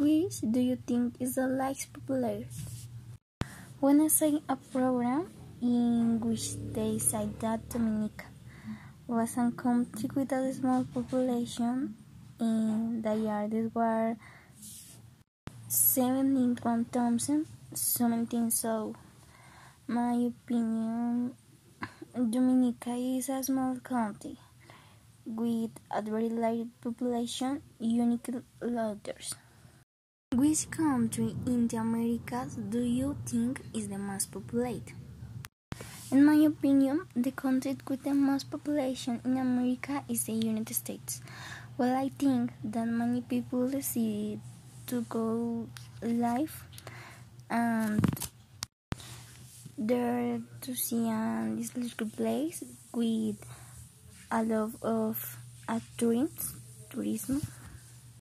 Which do you think is the least popular? When I say a program in which they say that Dominica was a country with a small population and the year this were 71,017 so my opinion Dominica is a small country with a very large population unique letters. Which country in the Americas do you think is the most populated? In my opinion, the country with the most population in America is the United States. Well, I think that many people decide to go live and there to see an little place with a lot of uh, tourism